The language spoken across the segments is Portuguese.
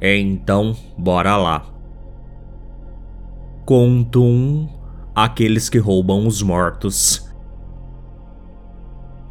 Então, bora lá. Conto 1 Aqueles que roubam os mortos.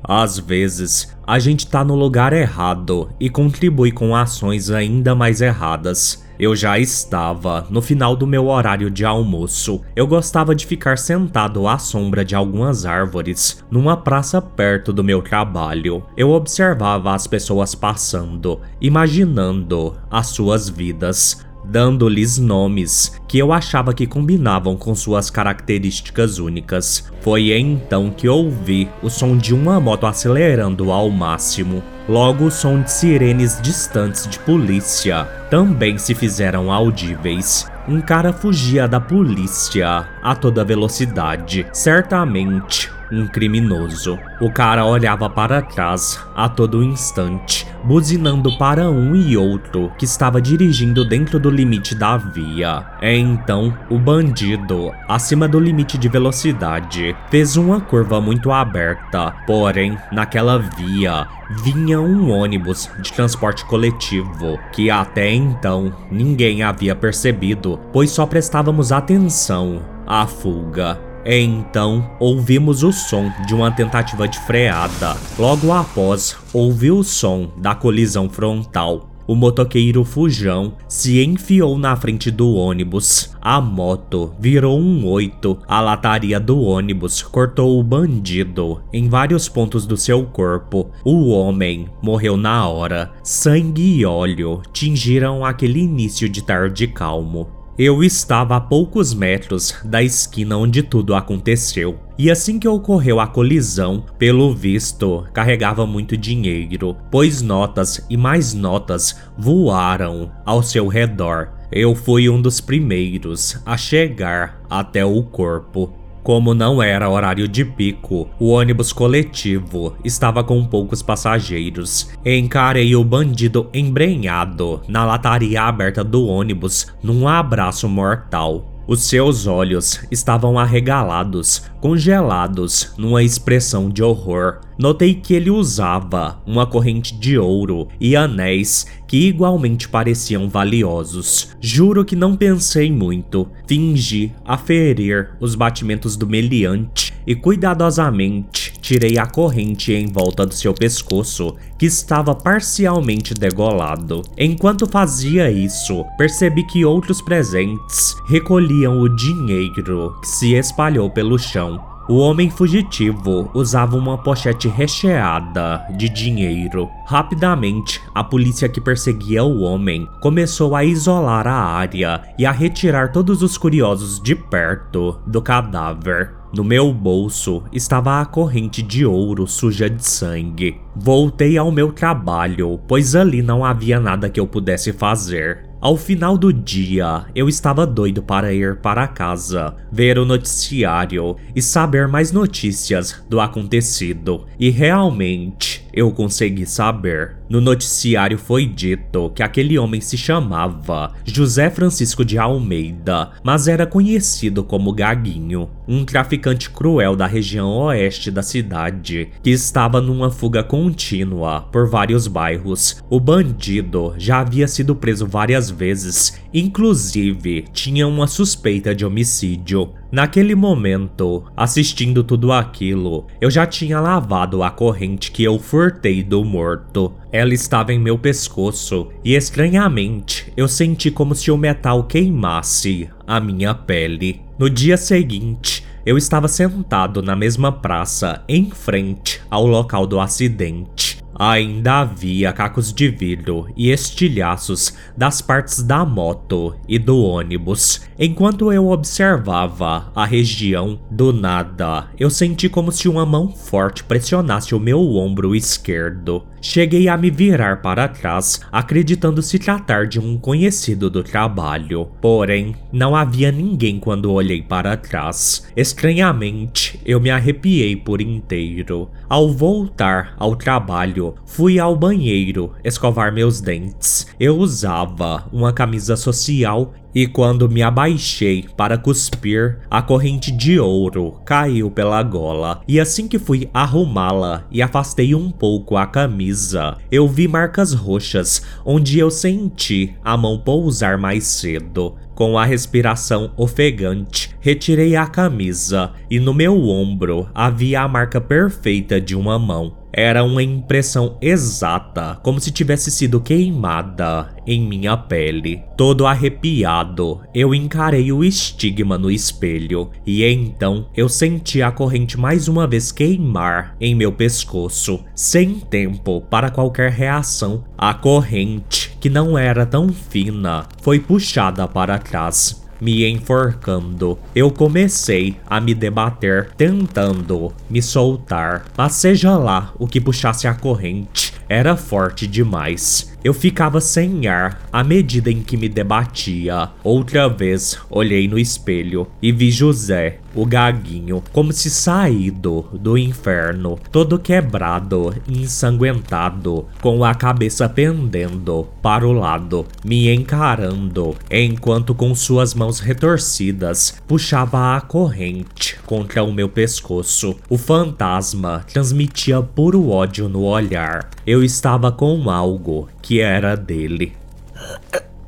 Às vezes, a gente tá no lugar errado e contribui com ações ainda mais erradas. Eu já estava no final do meu horário de almoço. Eu gostava de ficar sentado à sombra de algumas árvores, numa praça perto do meu trabalho. Eu observava as pessoas passando, imaginando as suas vidas, dando-lhes nomes que eu achava que combinavam com suas características únicas. Foi então que ouvi o som de uma moto acelerando ao máximo. Logo, o som de sirenes distantes de polícia também se fizeram audíveis. Um cara fugia da polícia a toda velocidade. Certamente um criminoso. O cara olhava para trás a todo instante, buzinando para um e outro que estava dirigindo dentro do limite da via. Então, o bandido, acima do limite de velocidade, fez uma curva muito aberta, porém, naquela via vinha um ônibus de transporte coletivo que até então ninguém havia percebido, pois só prestávamos atenção à fuga. Então, ouvimos o som de uma tentativa de freada. Logo após, ouvi o som da colisão frontal. O motoqueiro Fujão se enfiou na frente do ônibus. A moto virou um oito. A lataria do ônibus cortou o bandido em vários pontos do seu corpo. O homem morreu na hora. Sangue e óleo tingiram aquele início de tarde calmo. Eu estava a poucos metros da esquina onde tudo aconteceu. E assim que ocorreu a colisão, pelo visto, carregava muito dinheiro, pois notas e mais notas voaram ao seu redor. Eu fui um dos primeiros a chegar até o corpo. Como não era horário de pico, o ônibus coletivo estava com poucos passageiros. Encarei o bandido embrenhado na lataria aberta do ônibus num abraço mortal. Os seus olhos estavam arregalados, congelados numa expressão de horror. Notei que ele usava uma corrente de ouro e anéis que igualmente pareciam valiosos. Juro que não pensei muito. Fingi aferir os batimentos do meliante e cuidadosamente tirei a corrente em volta do seu pescoço, que estava parcialmente degolado. Enquanto fazia isso, percebi que outros presentes recolhiam o dinheiro que se espalhou pelo chão. O homem fugitivo usava uma pochete recheada de dinheiro. Rapidamente, a polícia que perseguia o homem começou a isolar a área e a retirar todos os curiosos de perto do cadáver. No meu bolso estava a corrente de ouro suja de sangue. Voltei ao meu trabalho, pois ali não havia nada que eu pudesse fazer. Ao final do dia, eu estava doido para ir para casa, ver o noticiário e saber mais notícias do acontecido. E realmente, eu consegui saber. No noticiário foi dito que aquele homem se chamava José Francisco de Almeida, mas era conhecido como Gaguinho, um traficante cruel da região oeste da cidade, que estava numa fuga contínua por vários bairros. O bandido já havia sido preso várias vezes, inclusive tinha uma suspeita de homicídio. Naquele momento, assistindo tudo aquilo, eu já tinha lavado a corrente que eu furtei do morto. Ela estava em meu pescoço e estranhamente eu senti como se o metal queimasse a minha pele. No dia seguinte, eu estava sentado na mesma praça em frente ao local do acidente. Ainda havia cacos de vidro e estilhaços das partes da moto e do ônibus. Enquanto eu observava a região, do nada, eu senti como se uma mão forte pressionasse o meu ombro esquerdo. Cheguei a me virar para trás, acreditando se tratar de um conhecido do trabalho. Porém, não havia ninguém quando olhei para trás. Estranhamente, eu me arrepiei por inteiro. Ao voltar ao trabalho, fui ao banheiro escovar meus dentes. Eu usava uma camisa social e quando me abaixei para cuspir, a corrente de ouro caiu pela gola. E assim que fui arrumá-la e afastei um pouco a camisa, eu vi marcas roxas onde eu senti a mão pousar mais cedo. Com a respiração ofegante, retirei a camisa e no meu ombro havia a marca perfeita de uma mão. Era uma impressão exata, como se tivesse sido queimada em minha pele. Todo arrepiado, eu encarei o estigma no espelho e então eu senti a corrente mais uma vez queimar em meu pescoço, sem tempo para qualquer reação. A corrente, que não era tão fina, foi puxada para trás me enforcando. Eu comecei a me debater, tentando me soltar, mas seja lá o que puxasse a corrente, era forte demais. Eu ficava sem ar à medida em que me debatia. Outra vez olhei no espelho e vi José, o gaguinho, como se saído do inferno, todo quebrado ensanguentado, com a cabeça pendendo para o lado, me encarando, enquanto com suas mãos retorcidas puxava a corrente contra o meu pescoço. O fantasma transmitia puro ódio no olhar. Eu estava com algo que era dele.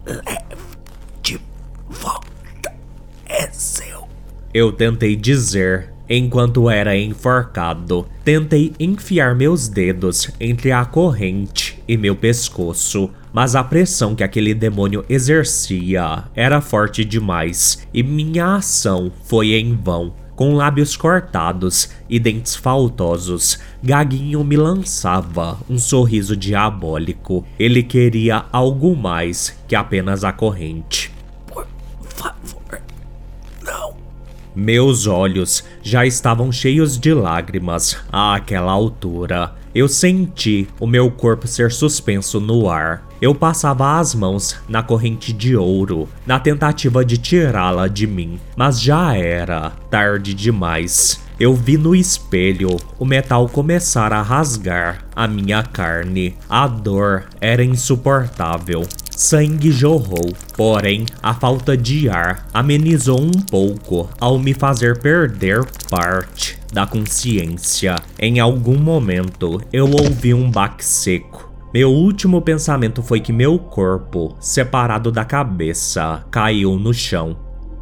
De volta seu. Eu tentei dizer enquanto era enforcado. Tentei enfiar meus dedos entre a corrente e meu pescoço, mas a pressão que aquele demônio exercia era forte demais e minha ação foi em vão. Com lábios cortados e dentes faltosos, Gaguinho me lançava um sorriso diabólico. Ele queria algo mais que apenas a corrente. Meus olhos já estavam cheios de lágrimas àquela altura. Eu senti o meu corpo ser suspenso no ar. Eu passava as mãos na corrente de ouro, na tentativa de tirá-la de mim, mas já era tarde demais. Eu vi no espelho o metal começar a rasgar a minha carne. A dor era insuportável. Sangue jorrou, porém a falta de ar amenizou um pouco ao me fazer perder parte da consciência. Em algum momento eu ouvi um baque seco. Meu último pensamento foi que meu corpo, separado da cabeça, caiu no chão.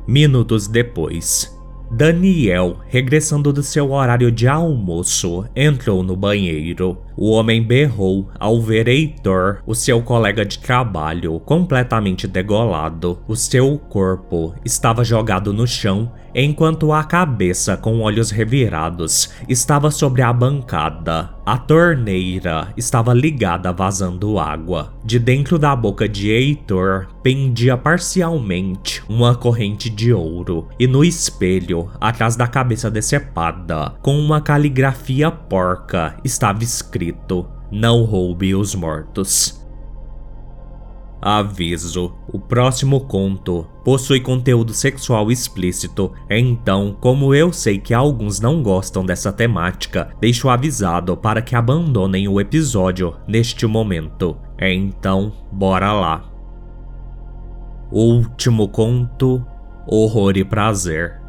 Minutos depois, Daniel, regressando do seu horário de almoço, entrou no banheiro. O homem berrou ao ver Heitor, o seu colega de trabalho, completamente degolado. O seu corpo estava jogado no chão, enquanto a cabeça, com olhos revirados, estava sobre a bancada. A torneira estava ligada vazando água. De dentro da boca de Heitor pendia parcialmente uma corrente de ouro, e no espelho, atrás da cabeça decepada, com uma caligrafia porca, estava escrito Não roube os mortos. Aviso: o próximo conto possui conteúdo sexual explícito, então, como eu sei que alguns não gostam dessa temática, deixo avisado para que abandonem o episódio neste momento. Então, bora lá. Último conto: Horror e Prazer.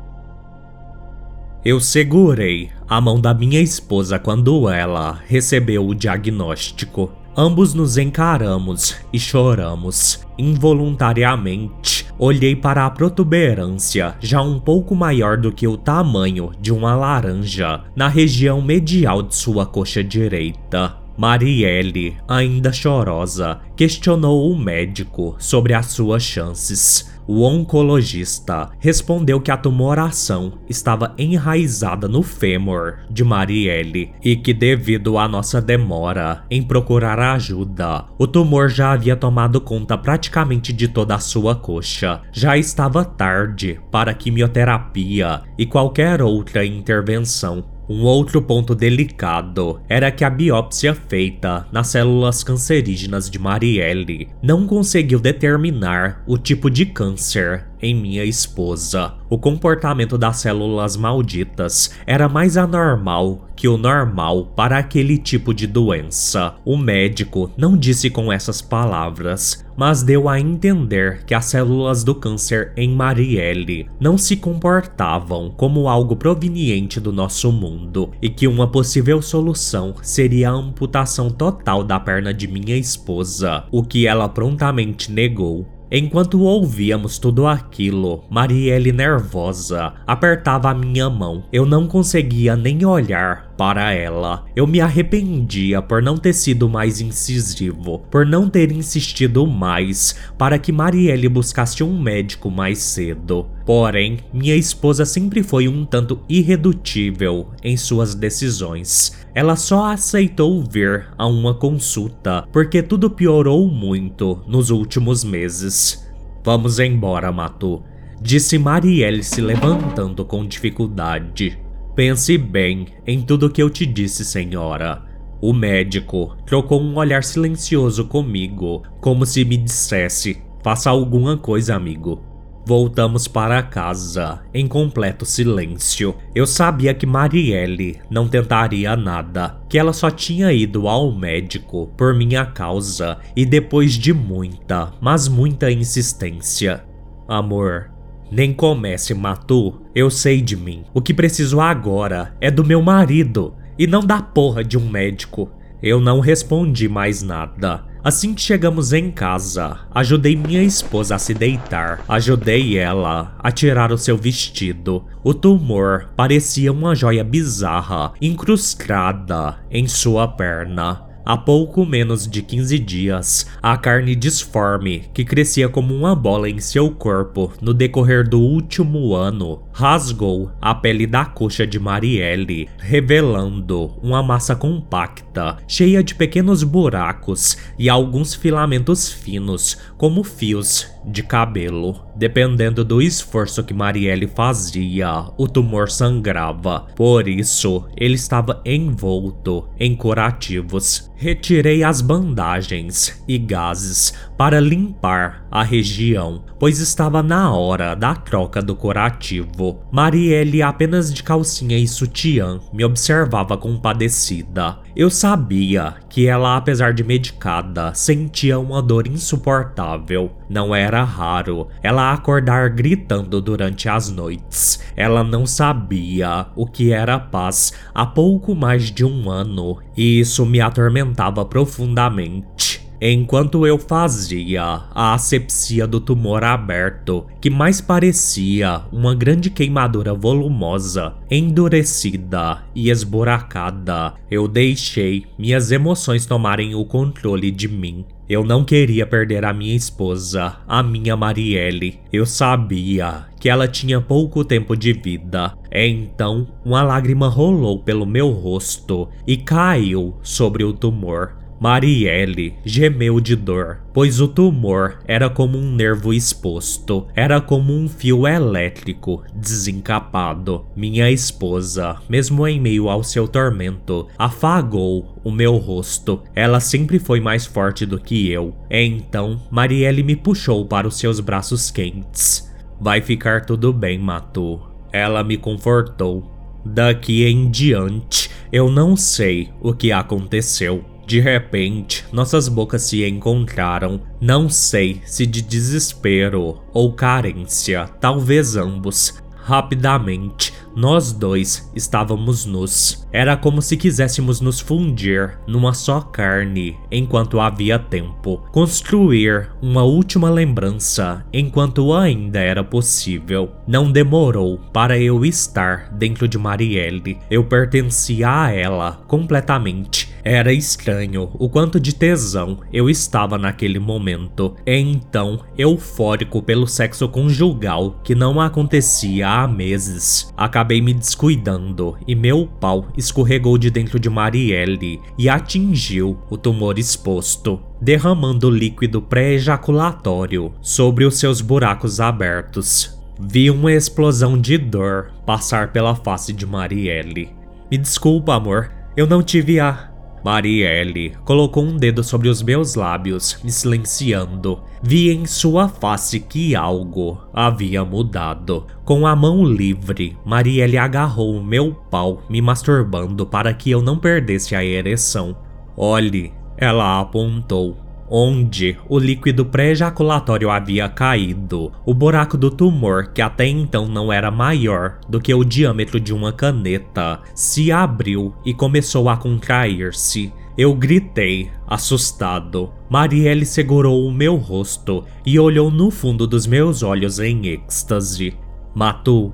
Eu segurei a mão da minha esposa quando ela recebeu o diagnóstico. Ambos nos encaramos e choramos. Involuntariamente, olhei para a protuberância, já um pouco maior do que o tamanho de uma laranja, na região medial de sua coxa direita. Marielle, ainda chorosa, questionou o médico sobre as suas chances. O oncologista respondeu que a tumoração estava enraizada no fêmur de Marielle e que, devido à nossa demora em procurar ajuda, o tumor já havia tomado conta praticamente de toda a sua coxa. Já estava tarde para quimioterapia e qualquer outra intervenção um outro ponto delicado era que a biópsia feita nas células cancerígenas de Marielle não conseguiu determinar o tipo de câncer em minha esposa. O comportamento das células malditas era mais anormal que o normal para aquele tipo de doença. O médico não disse com essas palavras, mas deu a entender que as células do câncer em Marielle não se comportavam como algo proveniente do nosso mundo e que uma possível solução seria a amputação total da perna de minha esposa, o que ela prontamente negou. Enquanto ouvíamos tudo aquilo, Marielle nervosa apertava a minha mão. Eu não conseguia nem olhar para ela. Eu me arrependia por não ter sido mais incisivo, por não ter insistido mais para que Marielle buscasse um médico mais cedo. Porém, minha esposa sempre foi um tanto irredutível em suas decisões. Ela só aceitou vir a uma consulta porque tudo piorou muito nos últimos meses. Vamos embora, Matu, disse Marielle se levantando com dificuldade. Pense bem em tudo que eu te disse, senhora. O médico trocou um olhar silencioso comigo, como se me dissesse: faça alguma coisa, amigo. Voltamos para casa, em completo silêncio. Eu sabia que Marielle não tentaria nada, que ela só tinha ido ao médico por minha causa e depois de muita, mas muita insistência. Amor, nem comece, Matu. Eu sei de mim. O que preciso agora é do meu marido e não da porra de um médico. Eu não respondi mais nada. Assim que chegamos em casa, ajudei minha esposa a se deitar. Ajudei ela a tirar o seu vestido. O tumor parecia uma joia bizarra incrustada em sua perna. Há pouco menos de 15 dias, a carne disforme, que crescia como uma bola em seu corpo no decorrer do último ano, rasgou a pele da coxa de Marielle, revelando uma massa compacta, cheia de pequenos buracos e alguns filamentos finos, como fios de cabelo. Dependendo do esforço que Marielle fazia, o tumor sangrava. Por isso, ele estava envolto em curativos. Retirei as bandagens e gases para limpar a região, pois estava na hora da troca do curativo. Marielle, apenas de calcinha e sutiã, me observava compadecida. Eu sabia que ela, apesar de medicada, sentia uma dor insuportável. Não era raro ela acordar gritando durante as noites. Ela não sabia o que era paz há pouco mais de um ano, e isso me atormentava profundamente. Enquanto eu fazia a asepsia do tumor aberto, que mais parecia uma grande queimadura volumosa, endurecida e esburacada, eu deixei minhas emoções tomarem o controle de mim. Eu não queria perder a minha esposa, a minha Marielle. Eu sabia que ela tinha pouco tempo de vida. Então, uma lágrima rolou pelo meu rosto e caiu sobre o tumor. Marielle gemeu de dor, pois o tumor era como um nervo exposto, era como um fio elétrico desencapado. Minha esposa, mesmo em meio ao seu tormento, afagou o meu rosto. Ela sempre foi mais forte do que eu. Então, Marielle me puxou para os seus braços quentes. Vai ficar tudo bem, Matu. Ela me confortou. Daqui em diante, eu não sei o que aconteceu. De repente, nossas bocas se encontraram. Não sei se de desespero ou carência, talvez ambos. Rapidamente, nós dois estávamos nus. Era como se quiséssemos nos fundir numa só carne enquanto havia tempo. Construir uma última lembrança enquanto ainda era possível. Não demorou para eu estar dentro de Marielle. Eu pertencia a ela completamente Era estranho o quanto de tesão eu estava naquele momento. Então, eufórico pelo sexo conjugal que não acontecia há meses, acabei me descuidando e meu pau escorregou de dentro de Marielle e atingiu o tumor exposto, derramando líquido pré-ejaculatório sobre os seus buracos abertos. Vi uma explosão de dor passar pela face de Marielle. Me desculpa, amor, eu não tive a. Marielle colocou um dedo sobre os meus lábios, me silenciando. Vi em sua face que algo havia mudado. Com a mão livre, Marielle agarrou o meu pau, me masturbando para que eu não perdesse a ereção. Olhe, ela apontou onde o líquido pré-ejaculatório havia caído. O buraco do tumor, que até então não era maior do que o diâmetro de uma caneta, se abriu e começou a contrair-se. Eu gritei, assustado. Marielle segurou o meu rosto e olhou no fundo dos meus olhos em êxtase. Matu,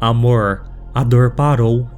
amor, a dor parou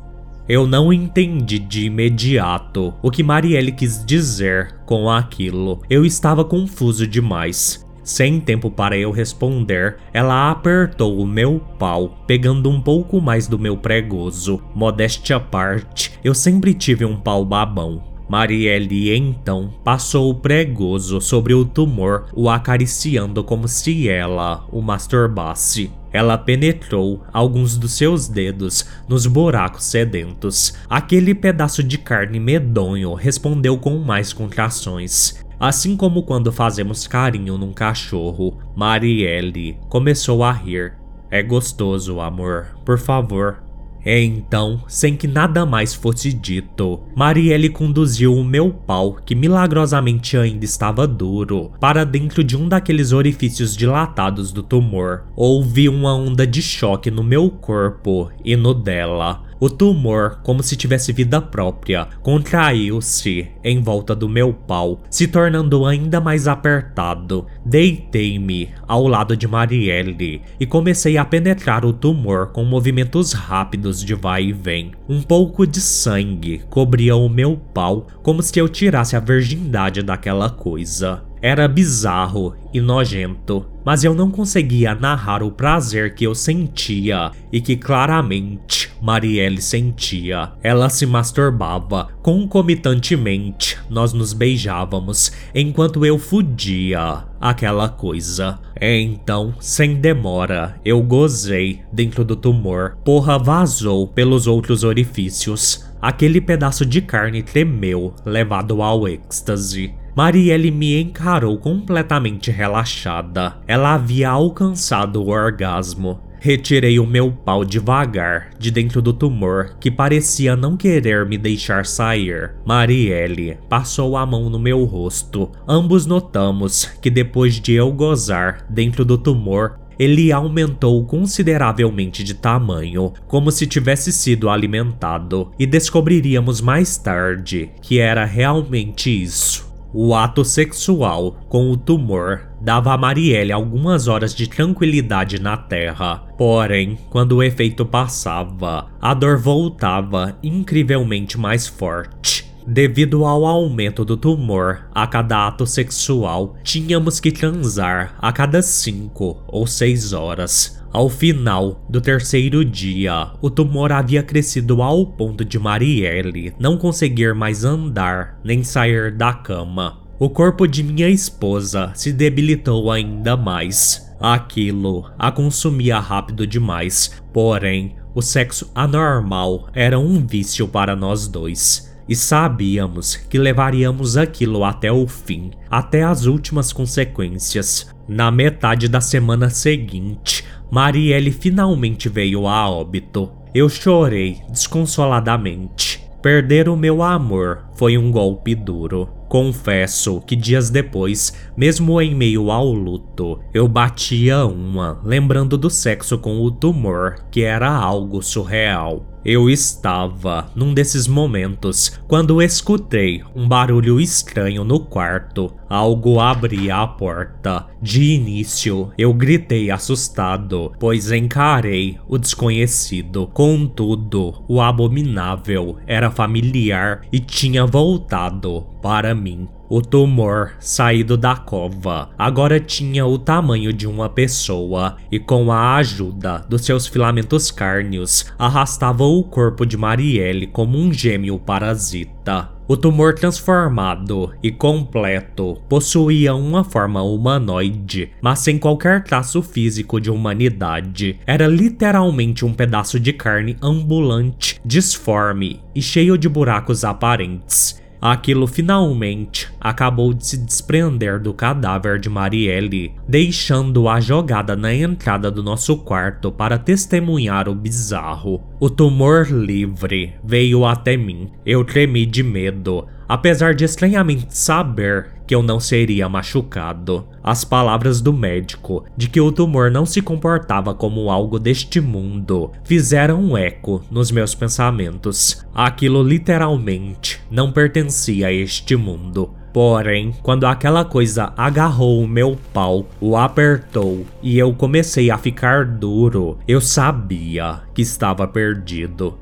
eu não entendi de imediato o que Marielle quis dizer com aquilo. Eu estava confuso demais. Sem tempo para eu responder, ela apertou o meu pau, pegando um pouco mais do meu pregoso. Modéstia à parte, eu sempre tive um pau babão. Marielle então passou o pregoso sobre o tumor, o acariciando como se ela o masturbasse. Ela penetrou alguns dos seus dedos nos buracos sedentos. Aquele pedaço de carne medonho respondeu com mais contrações. Assim como quando fazemos carinho num cachorro, Marielle começou a rir. É gostoso, amor. Por favor, então, sem que nada mais fosse dito, Marielle conduziu o meu pau, que milagrosamente ainda estava duro, para dentro de um daqueles orifícios dilatados do tumor. Houve uma onda de choque no meu corpo e no dela. O tumor, como se tivesse vida própria, contraiu-se em volta do meu pau, se tornando ainda mais apertado. Deitei-me ao lado de Marielle e comecei a penetrar o tumor com movimentos rápidos de vai e vem. Um pouco de sangue cobria o meu pau, como se eu tirasse a virgindade daquela coisa. Era bizarro e nojento, mas eu não conseguia narrar o prazer que eu sentia e que claramente Marielle sentia. Ela se masturbava, concomitantemente nós nos beijávamos enquanto eu fudia aquela coisa. Então, sem demora, eu gozei dentro do tumor. Porra vazou pelos outros orifícios. Aquele pedaço de carne tremeu, levado ao êxtase. Marielle me encarou completamente relaxada. Ela havia alcançado o orgasmo. Retirei o meu pau devagar de dentro do tumor que parecia não querer me deixar sair. Marielle passou a mão no meu rosto. Ambos notamos que depois de eu gozar dentro do tumor, ele aumentou consideravelmente de tamanho, como se tivesse sido alimentado, e descobriríamos mais tarde que era realmente isso. O ato sexual com o tumor dava a Marielle algumas horas de tranquilidade na Terra. Porém, quando o efeito passava, a dor voltava incrivelmente mais forte. Devido ao aumento do tumor a cada ato sexual, tínhamos que transar a cada 5 ou 6 horas. Ao final do terceiro dia, o tumor havia crescido ao ponto de Marielle não conseguir mais andar nem sair da cama. O corpo de minha esposa se debilitou ainda mais. Aquilo a consumia rápido demais, porém, o sexo anormal era um vício para nós dois e sabíamos que levaríamos aquilo até o fim, até as últimas consequências. Na metade da semana seguinte, Marielle finalmente veio a óbito. Eu chorei desconsoladamente. Perder o meu amor foi um golpe duro. Confesso que dias depois, mesmo em meio ao luto, eu batia uma, lembrando do sexo com o tumor, que era algo surreal. Eu estava num desses momentos quando escutei um barulho estranho no quarto. Algo abria a porta. De início, eu gritei assustado, pois encarei o desconhecido. Contudo, o abominável era familiar e tinha voltado para mim. O tumor, saído da cova, agora tinha o tamanho de uma pessoa e, com a ajuda dos seus filamentos cárneos, arrastava o corpo de Marielle como um gêmeo parasita. O tumor transformado e completo possuía uma forma humanoide, mas sem qualquer traço físico de humanidade. Era literalmente um pedaço de carne ambulante, disforme e cheio de buracos aparentes. Aquilo finalmente acabou de se desprender do cadáver de Marielle, deixando-a jogada na entrada do nosso quarto para testemunhar o bizarro. O tumor livre veio até mim. Eu tremi de medo, apesar de estranhamente saber que eu não seria machucado. As palavras do médico de que o tumor não se comportava como algo deste mundo fizeram um eco nos meus pensamentos. Aquilo literalmente não pertencia a este mundo. Porém, quando aquela coisa agarrou o meu pau, o apertou e eu comecei a ficar duro, eu sabia que estava perdido.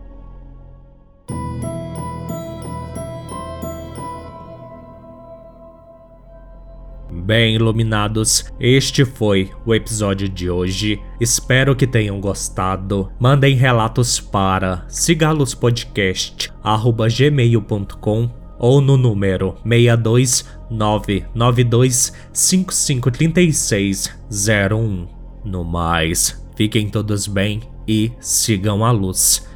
Bem, iluminados, este foi o episódio de hoje. Espero que tenham gostado. Mandem relatos para sigalospodcast@gmail.com ou no número 62992553601. No mais, fiquem todos bem e sigam a luz.